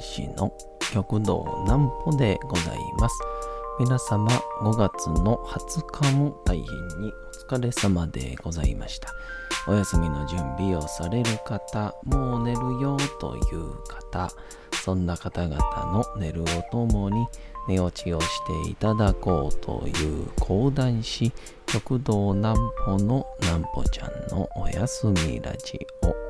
講談師の極道南歩でございます。皆様5月の20日も大変にお疲れ様でございました。お休みの準備をされる方、もう寝るよという方、そんな方々の寝るをともに寝落ちをしていただこうという講談師極道南歩の南歩ちゃんのお休みラジオ。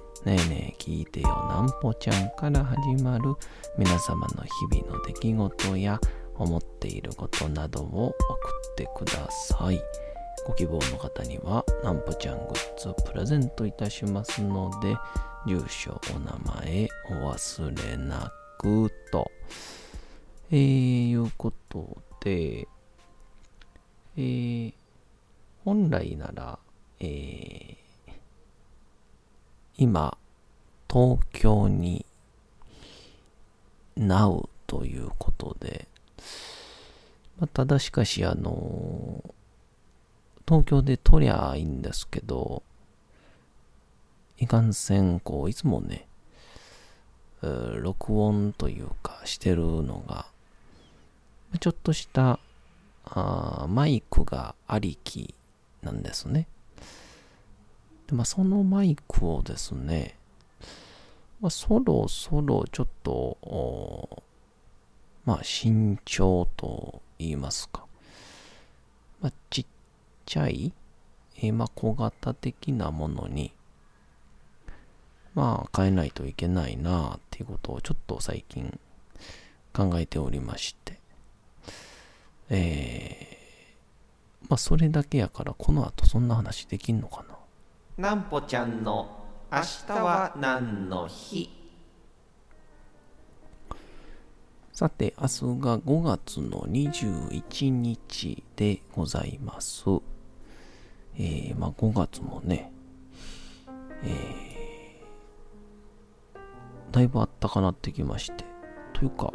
ねえねえ聞いてよなんぽちゃんから始まる皆様の日々の出来事や思っていることなどを送ってください。ご希望の方にはなんぽちゃんグッズをプレゼントいたしますので、住所、お名前お忘れなくと。えー、いうことで、えー、本来なら、えー、今、東京に Now ということで、まあ、ただしかし、あの東京で撮りゃいいんですけど、いかんせん、こう、いつもね、録音というかしてるのが、ちょっとしたあマイクがありきなんですね。でまあ、そのマイクをですね、まあ、そろそろちょっと、まあ、慎重と言いますか、まあ、ちっちゃい、えー、まあ、小型的なものに、まあ、変えないといけないなっていうことをちょっと最近考えておりまして、えー、まあ、それだけやから、この後そんな話できんのかな。なんぽちゃんの明日は何の日？さて、明日が5月の21日でございます。えー、まあ5月もね、えー、だいぶあったかなってきまして。というか、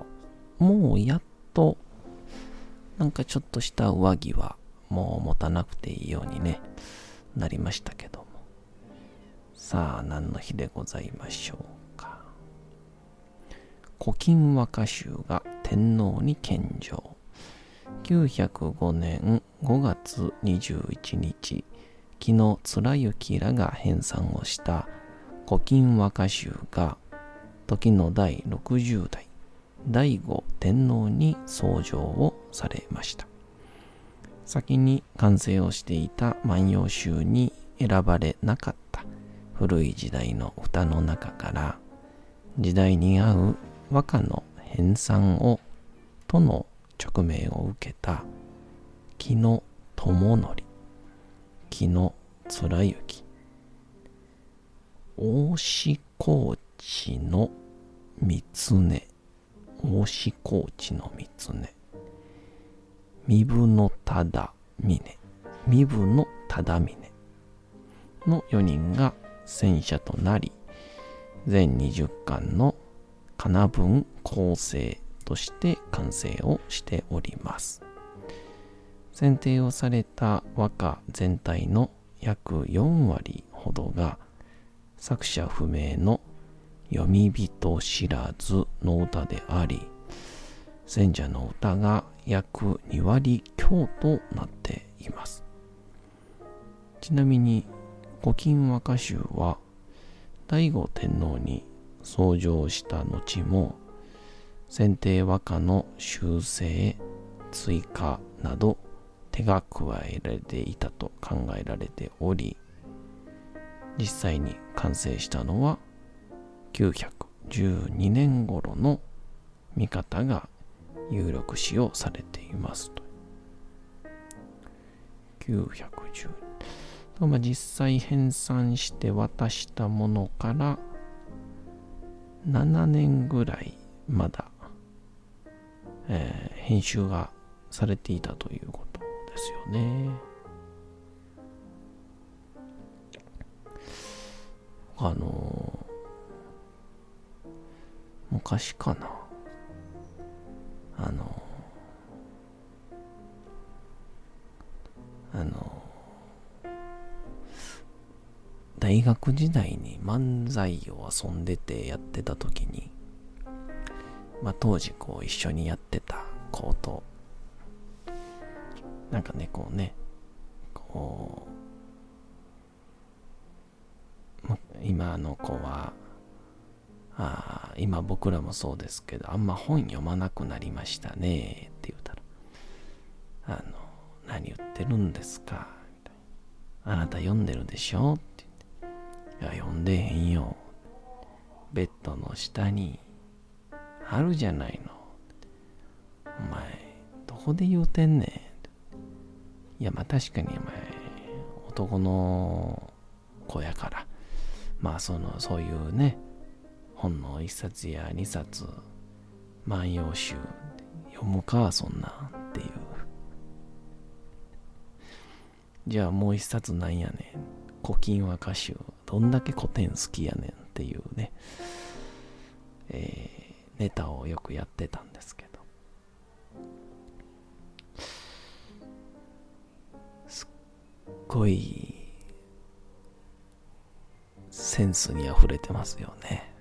もうやっと、なんかちょっとした上着はもう持たなくていいようにね、なりましたけど。さあ、何の日でございましょうか。古今和歌集が天皇に献上。905年5月21日、昨日貫之らが編纂をした古今和歌集が時の第60代第五天皇に創上をされました。先に完成をしていた万葉集に選ばれなかった古い時代の歌の中から時代に合う和歌の編纂をとの直命を受けた木野智則木野貫之。大志高知の三常大志高知の三常身分の忠峰。身分の忠峰の4人が戦車となり全20巻のかな文構成として完成をしております。選定をされた和歌全体の約4割ほどが作者不明の読み人知らずの歌であり戦者の歌が約2割強となっています。ちなみに古今和歌集は醍醐天皇に創上した後も選定和歌の修正追加など手が加えられていたと考えられており実際に完成したのは912年頃の見方が有力視をされていますと。910まあ、実際編纂して渡したものから7年ぐらいまだ、えー編集がされていたということですよね。あのー昔かな。あのーあの大学時代に漫才を遊んでてやってた時に、まあ、当時こう一緒にやってた子と、なんかね、こうね、こう、ま今の子は、あ今僕らもそうですけど、あんま本読まなくなりましたねって言うたら、あの、何言ってるんですかみたいな。あなた読んでるでしょ？って。いや、読んでへんよ。ベッドの下にあるじゃないの。お前、どこで言うてんねん。いや、まあ確かにお前、男の子やから。まあその、そういうね、本の一冊や二冊、万葉集読むか、そんなっていう。じゃあもう一冊なんやねん。古今和歌集。どんだけ古典好きやねんっていうね、えーネタをよくやってたんですけど。すっごい、センスに溢れてますよね。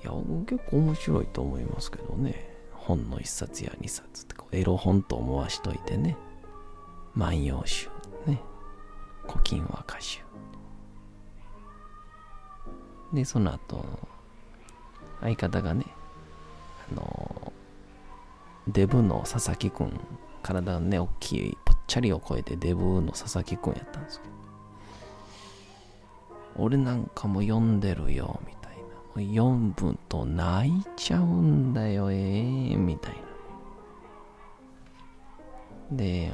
いや、結構面白いと思いますけどね。本の一冊や二冊ってエロ本と思わしといてね。万葉集。古今和歌集。で、その後、相方がね、あの、デブの佐々木くん、体がね、大きい、ぽっちゃりを超えてデブの佐々木くんやったんですよ。俺なんかも読んでるよ、みたいな。読むと泣いちゃうんだよ、ええみたいな。で、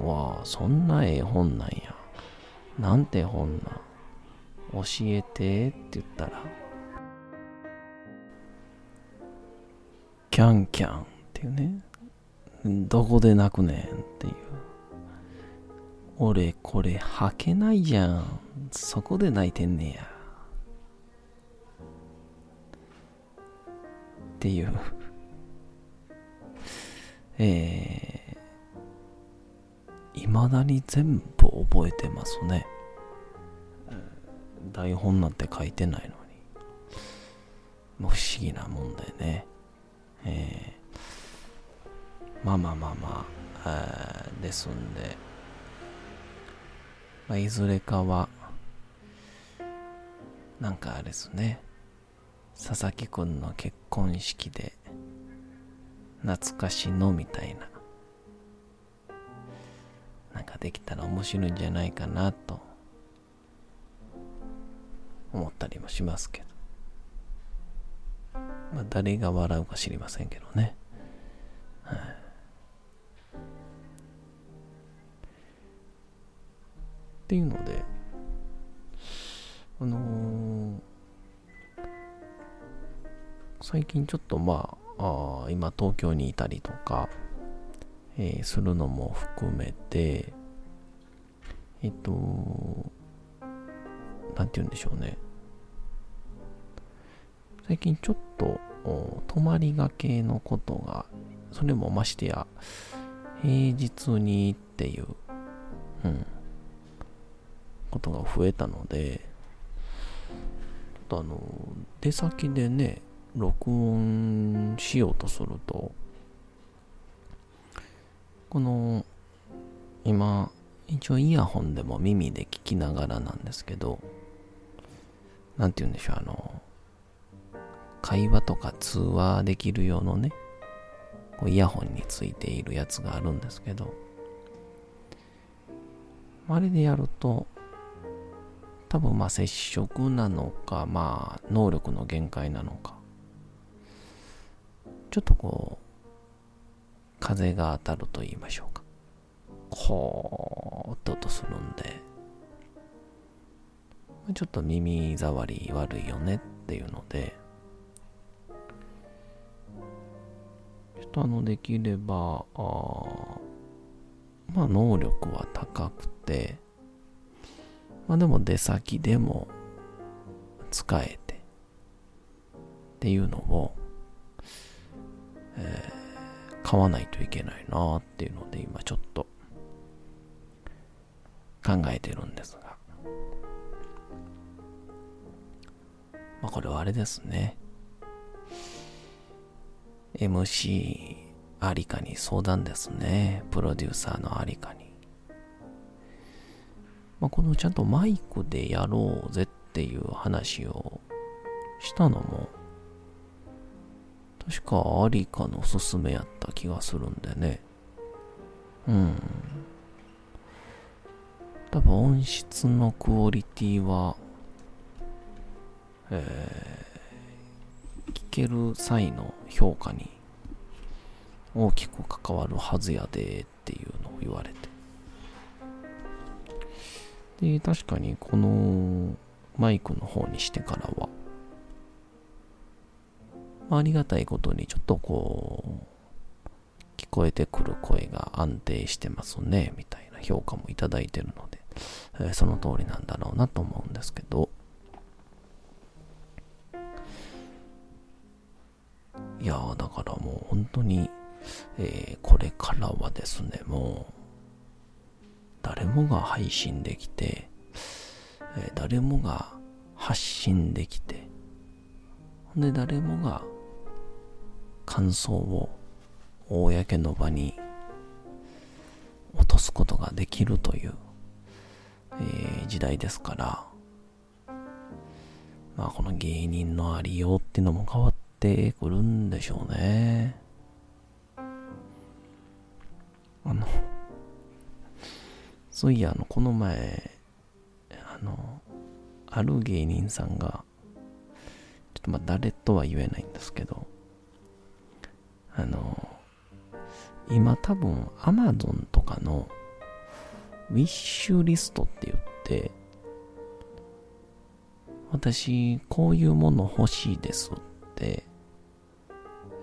わあ、そんなええ本なんや。なんて本な。教えてって言ったら、キャンキャンっていうね、どこで泣くねんっていう。俺これ履けないじゃん。そこで泣いてんねや。っていう。えー、未だに全部覚えてますね。台本なんて書いてないのに。もう不思議なもんだよね。えー、まあまあまあまあ、えーですんで、まあ、いずれかは、なんかあれですね、佐々木くんの結婚式で、懐かしのみたいな、なんかできたら面白いんじゃないかなと、思ったりもしますけど。まあ、誰が笑うか知りませんけどね。はい、っていうので、あのー最近ちょっとまあ、あ今東京にいたりとか、えーするのも含めて、えっと、なんて言うんでしょうね。最近ちょっと泊まりがけのことが、それもましてや、平日にっていう、うん、ことが増えたので、ちょっとあの、出先でね、録音しようとすると、この、今、一応イヤホンでも耳で聞きながらなんですけど、なんて言うんでしょう、あの、会話とか通話できる用のね、こうイヤホンについているやつがあるんですけど、あれでやると、多分まあ接触なのか、まあ能力の限界なのか、ちょっとこう、風が当たると言いましょう。こう、音とするんで、ちょっと耳障り悪いよねっていうので、ちょっとあの、できれば、あまあ、能力は高くて、まあでも出先でも使えて。っていうのを、えー、買わないといけないなっていうので今ちょっと考えてるんですが。まあこれはあれですね。MC ありかに相談ですね。プロデューサーのありかに。まあ、このちゃんとマイクでやろうぜっていう話をしたのも、確かありかのおすすめやった気がするんでね。うん。多分音質のクオリティは、えー、聞ける際の評価に大きく関わるはずやでっていうのを言われて。で、確かにこのマイクの方にしてからは、まあ、ありがたいことにちょっとこう、聞こえてくる声が安定してますね、みたいな評価もいただいてるので、えー、その通りなんだろうなと思うんですけど、いやだからもう本当にえー、これからはですね、もう、誰もが配信できて、えー、誰もが発信できて、ほんで誰もが感想を公の場に落とすことができるという、え、時代ですから、まあこの芸人のありようっていうのも変わってくるんでしょうね。あの、そういや、あの、この前、あの、ある芸人さんが、ちょっとまあ誰とは言えないんですけど、あの、今多分 Amazon とかのウィッシュリストって言って、私、こういうもの欲しいですって、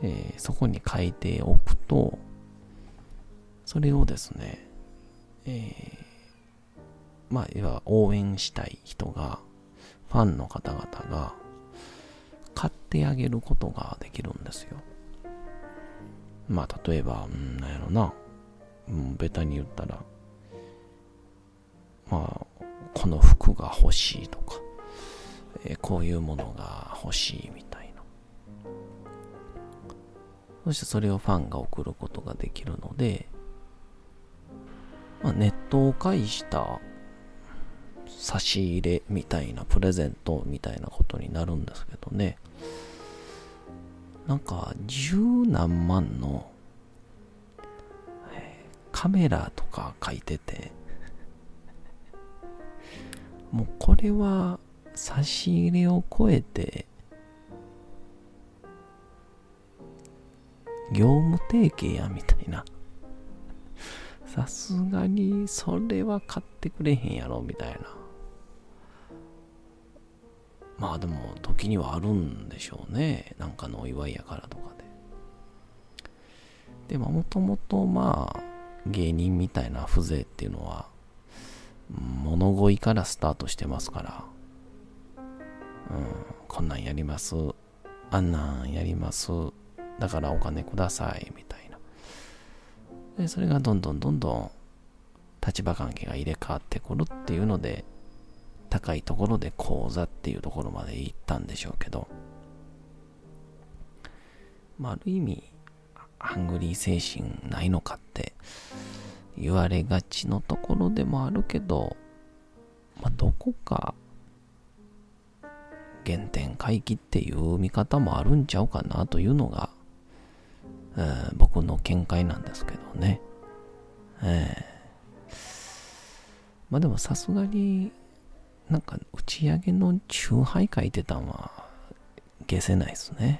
えー、そこに書いておくと、それをですね、えー、まあ、いわ応援したい人が、ファンの方々が、買ってあげることができるんですよ。まあ、例えば、うん、なんやろな、うん、ベタに言ったら、まあ、この服が欲しいとか、えー、こういうものが欲しいみたいな。そしてそれをファンが送ることができるので、まあ、ネットを介した差し入れみたいなプレゼントみたいなことになるんですけどねなんか十何万の、カメラとか書いててもうこれは差し入れを超えて業務提携やみたいな。さすがにそれは買ってくれへんやろみたいな。まあでも時にはあるんでしょうね。なんかのお祝いやからとかで。でももともとまあ芸人みたいな風情っていうのは物乞いからスタートしてますから。うん。こんなんやります。あんなんやります。だからお金くださいみたいな。でそれがどんどんどんどん立場関係が入れ替わってくるっていうので高いところで講座っていうところまで行ったんでしょうけど、まあ、ある意味ハングリー精神ないのかって言われがちのところでもあるけど、まあ、どこか原点回帰っていう見方もあるんちゃうかなというのがえー、僕の見解なんですけどね。えー、まあでもさすがになんか打ち上げの酎ハイ書いてたんは消せないですね。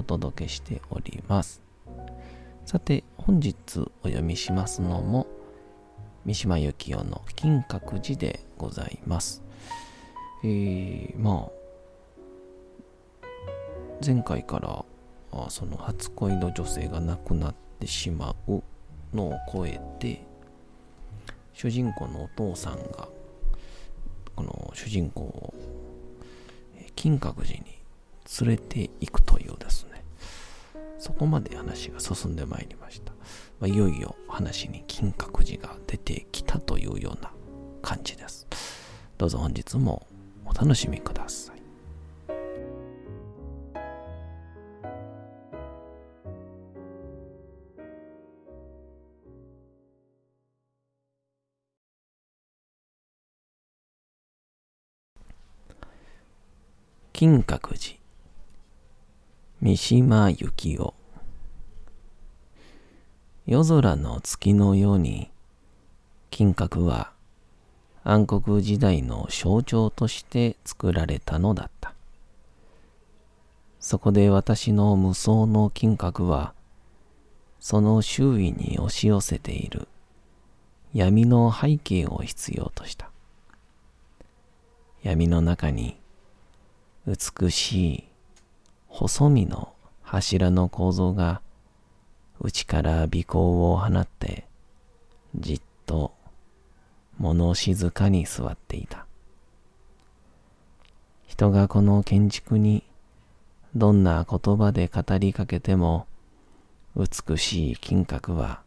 お届けしております。さて本日お読みしますのも三島由紀夫の金閣寺でございます。えー、まあ前回からその初恋の女性が亡くなってしまうのを超えて主人公のお父さんがこの主人公を金閣寺に連れて行くというですねそこまで話が進んでまいりました、まあ、いよいよ話に金閣寺が出てきたというような感じです。どうぞ本日もお楽しみください。金閣寺。三島由紀夫。夜空の月のように金閣は暗黒時代の象徴として作られたのだった。そこで私の無双の金閣はその周囲に押し寄せている闇の背景を必要とした。闇の中に美しい細身の柱の構造が内から尾行を放ってじっと物静かに座っていた。人がこの建築にどんな言葉で語りかけても美しい金閣は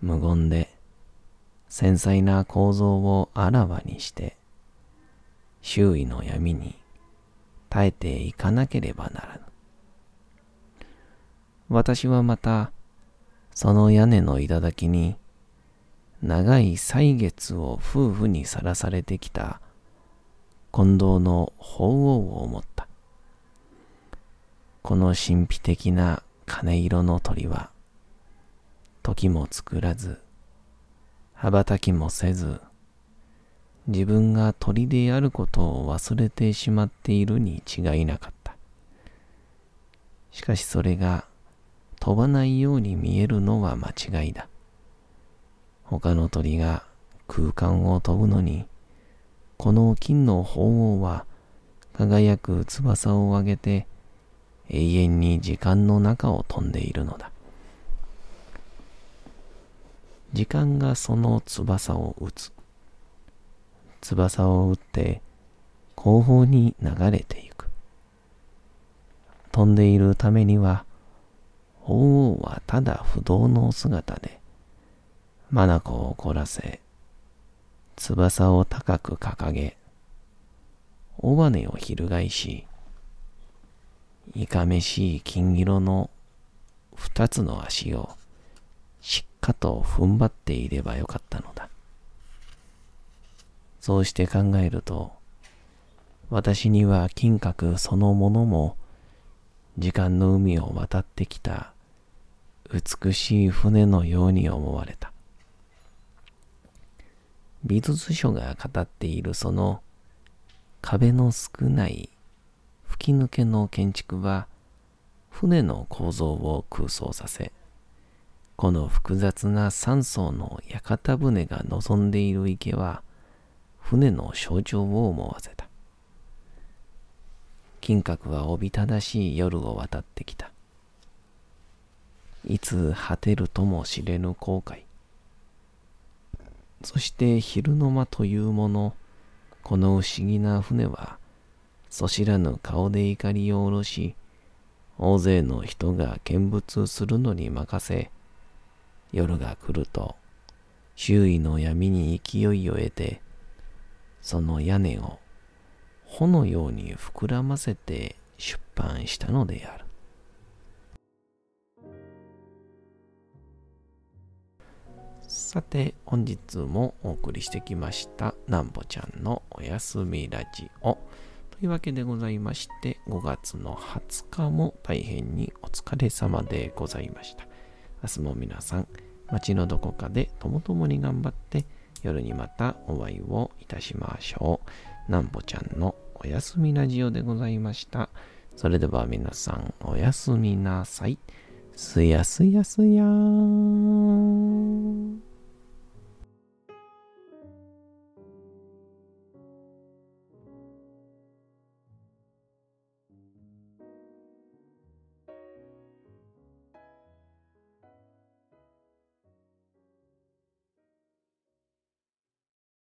無言で繊細な構造をあらわにして周囲の闇に耐えていかなければならぬ。私はまた、その屋根の頂に、長い歳月を夫婦にさらされてきた近藤の鳳凰を思った。この神秘的な金色の鳥は、時も作らず、羽ばたきもせず、自分が鳥であることを忘れてしまっているに違いなかった。しかしそれが飛ばないように見えるのは間違いだ。他の鳥が空間を飛ぶのに、この金の鳳凰は輝く翼を上げて永遠に時間の中を飛んでいるのだ。時間がその翼を打つ。翼を打って後方に流れていく。飛んでいるためには、鳳凰はただ不動の姿で、眼を凝らせ、翼を高く掲げ、尾羽を翻し、いかめしい金色の二つの足をしっかと踏ん張っていればよかったのだ。そうして考えると、私には金閣そのものも、時間の海を渡ってきた美しい船のように思われた。美術書が語っているその壁の少ない吹き抜けの建築は船の構造を空想させ、この複雑な三層の屋形船が望んでいる池は船の象徴を思わせた。金閣はおびただしい夜を渡ってきた。いつ果てるとも知れぬ後悔。そして昼の間というもの、この不思議な船は、そ知らぬ顔で怒りを下ろし、大勢の人が見物するのに任せ、夜が来ると、周囲の闇に勢いを得て、その屋根を穂のように膨らませて出版したのである。さて本日もお送りしてきましたなんぼちゃんのおやすみラジオ。というわけでございまして5月の20日も大変にお疲れ様でございました。明日も皆さん街のどこかでともともに頑張って夜にまたお会いをいたしましょう。なんぼちゃんのおやすみラジオでございました。それでは皆さん、おやすみなさい。すやすやすやーん。